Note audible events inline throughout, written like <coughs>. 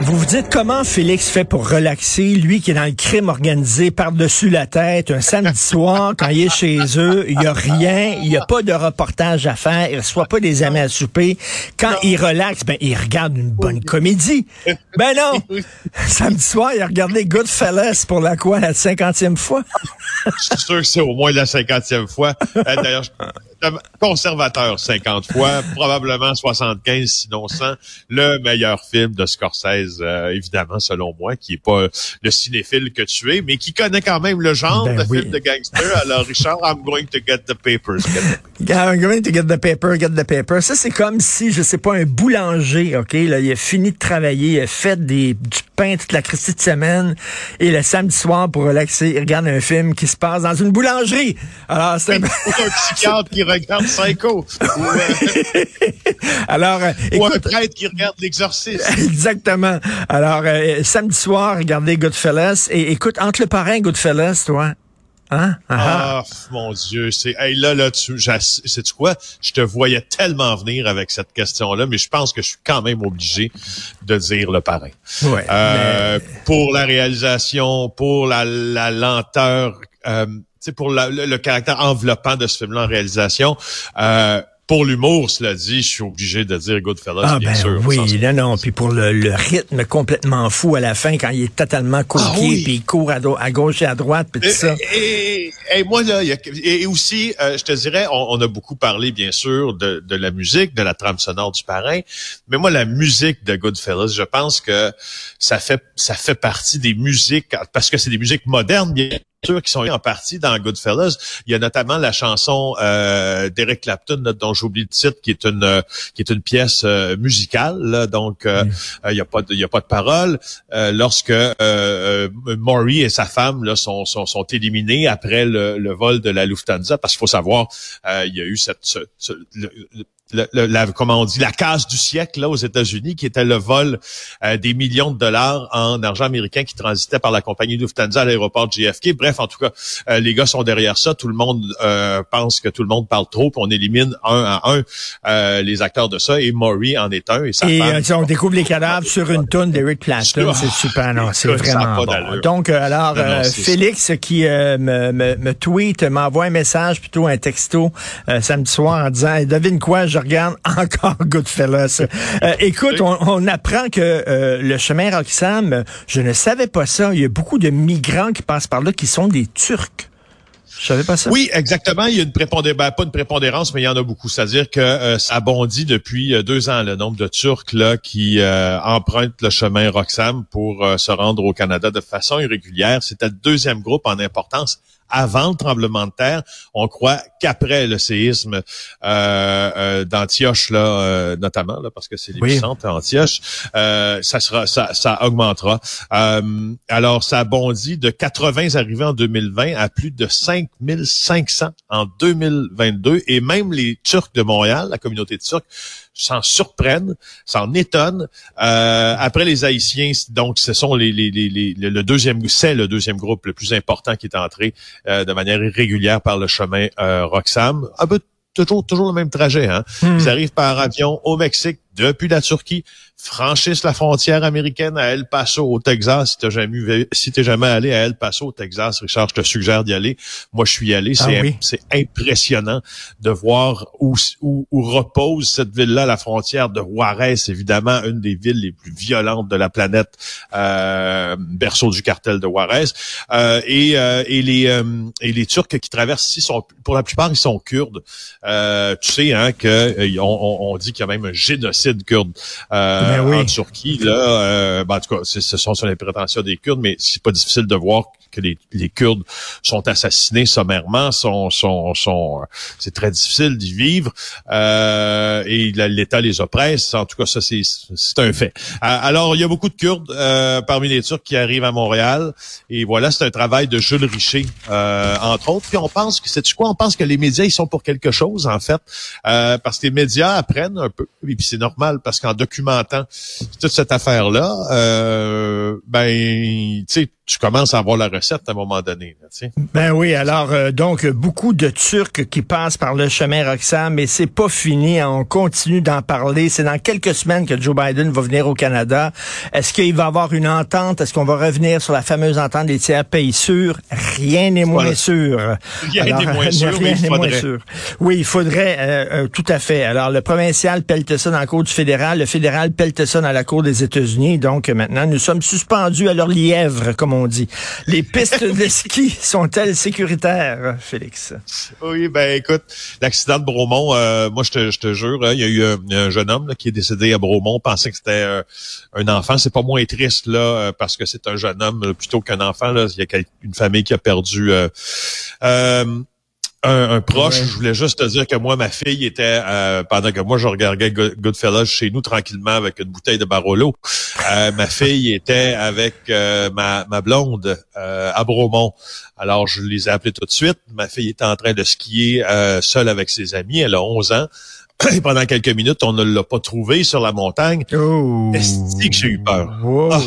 Vous vous dites comment Félix fait pour relaxer, lui qui est dans le crime organisé par-dessus la tête, un samedi soir, quand il est chez eux, il y a rien, il y a pas de reportage à faire, il reçoit pas des amis à souper. Quand il relaxe, ben, il regarde une bonne comédie. Ben non! Samedi soir, il a regardé Goodfellas pour la quoi, la cinquantième fois? Je suis sûr que c'est au moins la cinquantième fois. Euh, conservateur 50 fois, <laughs> probablement 75 sinon 100. Le meilleur film de Scorsese, euh, évidemment, selon moi, qui est pas le cinéphile que tu es, mais qui connaît quand même le genre Ben de oui. film de gangster. Alors, Richard, I'm going to get the papers. I'm going to get the paper, get the paper. Ça, c'est comme si, je sais pas, un boulanger, OK, là, il a fini de travailler, il a fait des, du pain toute la Christie de semaine, et le samedi soir, pour relaxer, il regarde un film qui se passe dans une boulangerie. Alors, c'est un... Un psychiatre qui regarde Psycho. Ou, euh, <laughs> Alors, euh, <laughs> ou un prêtre qui regarde l'exorciste. <laughs> exactement. Alors, euh, samedi soir, regardez Goodfellas, et écoute, entre le parrain Goodfellas, toi, hein? Ah, ah. Ah, mon Dieu, c'est hey, là là tu sais tu quoi, je te voyais tellement venir avec cette question-là, mais je pense que je suis quand même obligé de dire le parrain. Ouais, Euh, Pour la réalisation, pour la, la lenteur, euh, pour la- le, le caractère enveloppant de ce film-là en réalisation. Euh, pour l'humour, cela dit, je suis obligé de dire Goodfellas, Ah bien ben sûr. oui, non, non. Puis pour le, le rythme complètement fou à la fin, quand il est totalement Ah oui. puis il court à, gauche et à droite, puis tout ça. Et, et- et moi, là, il y a- et, aussi, euh, je te dirais, on, on a beaucoup parlé, bien sûr, de, de la musique, de la trame sonore du parrain, mais moi, la musique de Goodfellas, je pense que ça fait ça fait partie des musiques, parce que c'est des musiques modernes, bien qui sont en partie dans Goodfellas. Il y a notamment la chanson euh, d'Eric Clapton, dont j'oublie le titre, qui est une euh, qui est une pièce euh, musicale, là, donc euh, euh, il y a pas de, il y a pas de parole. Euh, lorsque euh, euh, Maury et sa femme là, sont, sont, sont éliminés après le, le vol de la Lufthansa, parce qu'il faut savoir, euh, il y a eu cette, ce- ce- le- le- le- la, comment on dit, la casse du siècle là aux États-Unis, qui était le vol euh, des millions de dollars en argent américain qui transitait par la compagnie Lufthansa à l'aéroport JFK. Bref, en tout cas, euh, les gars sont derrière ça. Tout le monde euh, pense que tout le monde parle trop, puis on élimine un à un euh, les acteurs de ça. Et Maury en est un et sa Et femme. euh, on découvre les cadavres sur une tonne d'Eric Clapton. <laughs> C'est super, non, c'est vraiment pas bon. Donc, euh, alors, Non, non, euh, c'est Félix qui euh, me, me, me tweet, m'envoie un message, plutôt un texto euh, samedi soir en disant Hey, devine quoi, je regarde <laughs> encore Goodfellas. Euh, écoute, on, on apprend que euh, le chemin Roxham, je ne savais pas ça. Il y a beaucoup de migrants qui passent par là qui sont des Turcs. Je savais pas ça. Oui, exactement. Il y a une prépondérance, ben, pas une prépondérance, mais il y en a beaucoup. C'est-à-dire que euh, ça bondit depuis euh, deux ans le nombre de Turcs là qui euh, empruntent le chemin Roxham pour euh, se rendre au Canada de façon irrégulière. C'était le deuxième groupe en importance avant le tremblement de terre. On croit qu'après le séisme euh, euh, d'Antioche, là, euh, notamment, là, parce que c'est Oui. l'épicentre Antioche, euh, ça sera, ça, ça augmentera. Euh, alors, ça bondit de 80 arrivés en 2020 à plus de 5500 en 2022. Et même les Turcs de Montréal, la communauté turque, s'en surprennent, s'en étonnent. Euh, après les Haïtiens, donc ce sont les, les, les, les- le deuxième, c'est le deuxième groupe le plus important qui est entré euh, de manière irrégulière par le chemin euh, Roxham. Un peu toujours toujours le même trajet. Hein? Hmm. Ils arrivent par avion au Mexique depuis la Turquie, franchissent la frontière américaine à El Paso au Texas. Si t'as jamais si t'es jamais allé à El Paso au Texas, Richard, je te suggère d'y aller. Moi, je suis allé. Ah C'est oui. c'est impressionnant de voir où, où, où repose cette ville-là, la frontière de Juarez, évidemment, une des villes les plus violentes de la planète, euh, berceau du cartel de Juarez. Euh, et, euh, et, les, euh, et les Turcs qui traversent ici sont, pour la plupart, ils sont kurdes. Euh, tu sais, hein, que euh, on- on dit qu'il y a même un génocide kurde euh, Ben oui. en Turquie. Là, euh, ben, en tout cas, ce sont sur les prétentions des Kurdes, mais c'est pas difficile de voir que les, les Kurdes sont assassinés sommairement, sont, sont, sont c'est très difficile d'y vivre euh, et l'État les oppresse. En tout cas, ça c'est c'est un fait. Alors il y a beaucoup de Kurdes euh, parmi les Turcs qui arrivent à Montréal et voilà, c'est un travail de Jules Richer euh, entre autres. Puis on pense que c'est quoi? On pense que les médias ils sont pour quelque chose en fait, euh, parce que les médias apprennent un peu et puis c'est normal parce qu'en documentant toute cette affaire là, euh, ben tu sais tu commences à avoir la recette à un moment donné. Là, ben oui, alors euh, donc beaucoup de Turcs qui passent par le chemin Roxham, mais c'est pas fini. Hein. On continue d'en parler. C'est dans quelques semaines que Joe Biden va venir au Canada. Est-ce qu'il va avoir une entente? Est-ce qu'on va revenir sur la fameuse entente des tiers pays sûrs? Rien n'est moins sûr. Rien n'est moins <laughs> sûr. Rien n'est moins sûr. Oui, il faudrait euh, euh, tout à fait. Alors le provincial pelte ça dans la cour du fédéral, le fédéral pelte ça dans la cour des États-Unis. Donc maintenant, nous sommes suspendus à leur lièvre, comme Les pistes de ski sont-elles sécuritaires, Félix? Oui, ben écoute, l'accident de Bromont, euh, moi je te, je te jure, hein, il y a eu un, jeune homme qui est décédé à Bromont, pensait que c'était euh, un enfant. C'est pas moins triste là euh, parce que c'est un jeune homme plutôt qu'un enfant. Il y a une famille qui a perdu un, proche. Je voulais juste te dire que moi, ma fille était, euh, pendant que moi, je regardais Goodfellas chez nous tranquillement avec une bouteille de Barolo, euh, ma <laughs> fille était avec euh, ma, ma blonde à Bromont. Alors, je les ai appelés tout de suite. Ma fille était en train de skier seule avec ses amis. Elle a 11 ans. Et <coughs> pendant quelques minutes, on ne l'a pas trouvé sur la montagne. Oh. Est-ce que j'ai eu peur? Ah,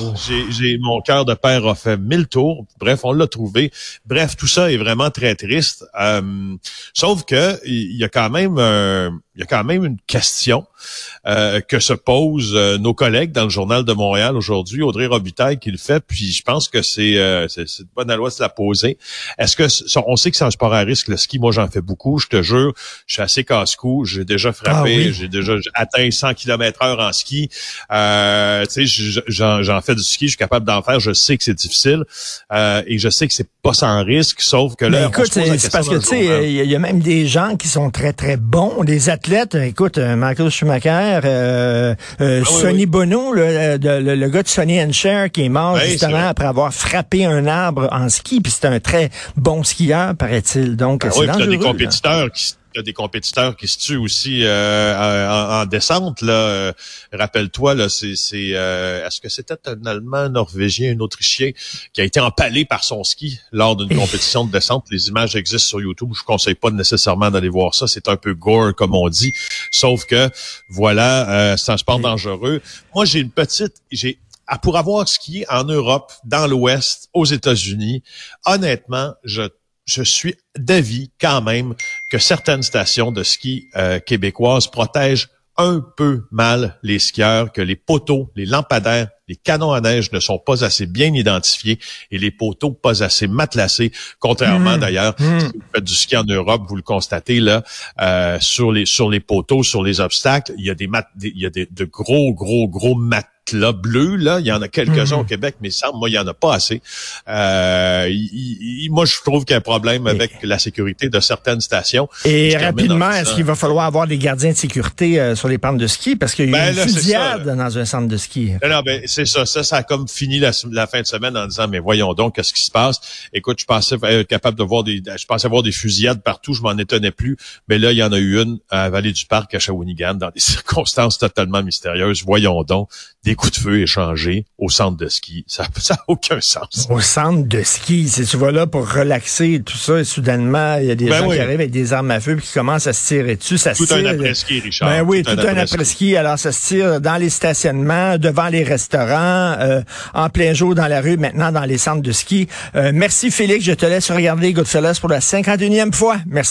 j'ai, mon cœur de père a fait mille tours. Bref, on l'a trouvé. Bref, tout ça est vraiment très triste. Euh, sauf que il y a quand même il y a quand même une question euh, que se posent euh, nos collègues dans le journal de Montréal aujourd'hui, Audrey Robitaille qui le fait, puis je pense que c'est euh, c'est bonne loi de se la poser. Est-ce que on sait que c'est un sport à risque le ski, moi j'en fais beaucoup, je te jure, je suis assez casse-cou, j'ai déjà frappé, ah j'ai déjà atteint 100 km heure en ski. Euh, tu sais, j'en fais du ski, je suis capable d'en faire, je sais que c'est difficile euh, et je sais que c'est pas sans risque, sauf que là, écoute, c'est parce que tu sais, il y, a même des gens qui sont très très bons, des athlètes. Écoute, euh, Michael Schumacher, euh, euh ah Sonny Bono, le, le, gars de Sonny and Cher qui est mort justement après avoir frappé un arbre en ski, puis c'est un très bon skieur, paraît-il. Donc, ah, c'est oui, des compétiteurs qui y a des compétiteurs qui se tuent aussi euh, en, descente. Là, euh, rappelle-toi, là, c'est, c'est euh, est-ce que c'était un Allemand, un Norvégien, un Autrichien qui a été empalé par son ski lors d'une <laughs> compétition de descente? Les images existent sur YouTube. Je vous conseille pas nécessairement d'aller voir ça. C'est un peu gore comme on dit. Sauf que voilà, c'est un sport dangereux. Moi, j'ai une petite, j'ai pour avoir skié en Europe, dans l'Ouest, aux États-Unis, honnêtement, je je suis d'avis quand même que certaines stations de ski euh, québécoises protègent un peu mal les skieurs, que les poteaux, les lampadaires, les canons à neige ne sont pas assez bien identifiés et les poteaux pas assez matelassés, contrairement mmh. d'ailleurs, mmh. si vous faites du ski en Europe, vous le constatez là, euh, sur les sur les poteaux, sur les obstacles, il y a des mat il y a des, de gros, gros, gros mat là, bleu, là. Il y en a quelques-uns au mhm. Québec, mais ça, moi, il y en a pas assez. Euh, moi, je trouve qu'il y a un problème avec la sécurité de certaines stations. Et rapidement, est-ce qu'il va falloir avoir des gardiens de sécurité euh, sur les pentes de ski? Parce qu'il y a ben, une fusillade dans un centre de ski. Non, ben, c'est ça. Ça, ça a comme fini la, fin de semaine en disant, mais voyons donc, qu'est-ce qui se passe? Écoute, je pensais être capable de voir des, je pensais voir des fusillades partout, je m'en étonnais plus. Mais là, il y en a eu une à Vallée-du-Parc, à Shawinigan, dans des <laughs> circonstances totalement mystérieuses. Voyons donc, des coups de feu échangés au centre de ski. Ça <laughs> n'a aucun sens. Au centre de ski, si tu vas là pour relaxer et tout ça, et soudainement, il y a des ben gens qui arrivent avec des armes à feu et qui commencent à se tirer dessus. Ça tout se tire, un après-ski, Richard. Ben oui, tout, un, après-ski. Alors, ça se tire dans les stationnements, devant les restaurants, euh, en plein jour dans la rue, maintenant dans les centres de ski. Euh, merci, Félix. Je te laisse regarder Goodfellas pour la 51e fois. Merci.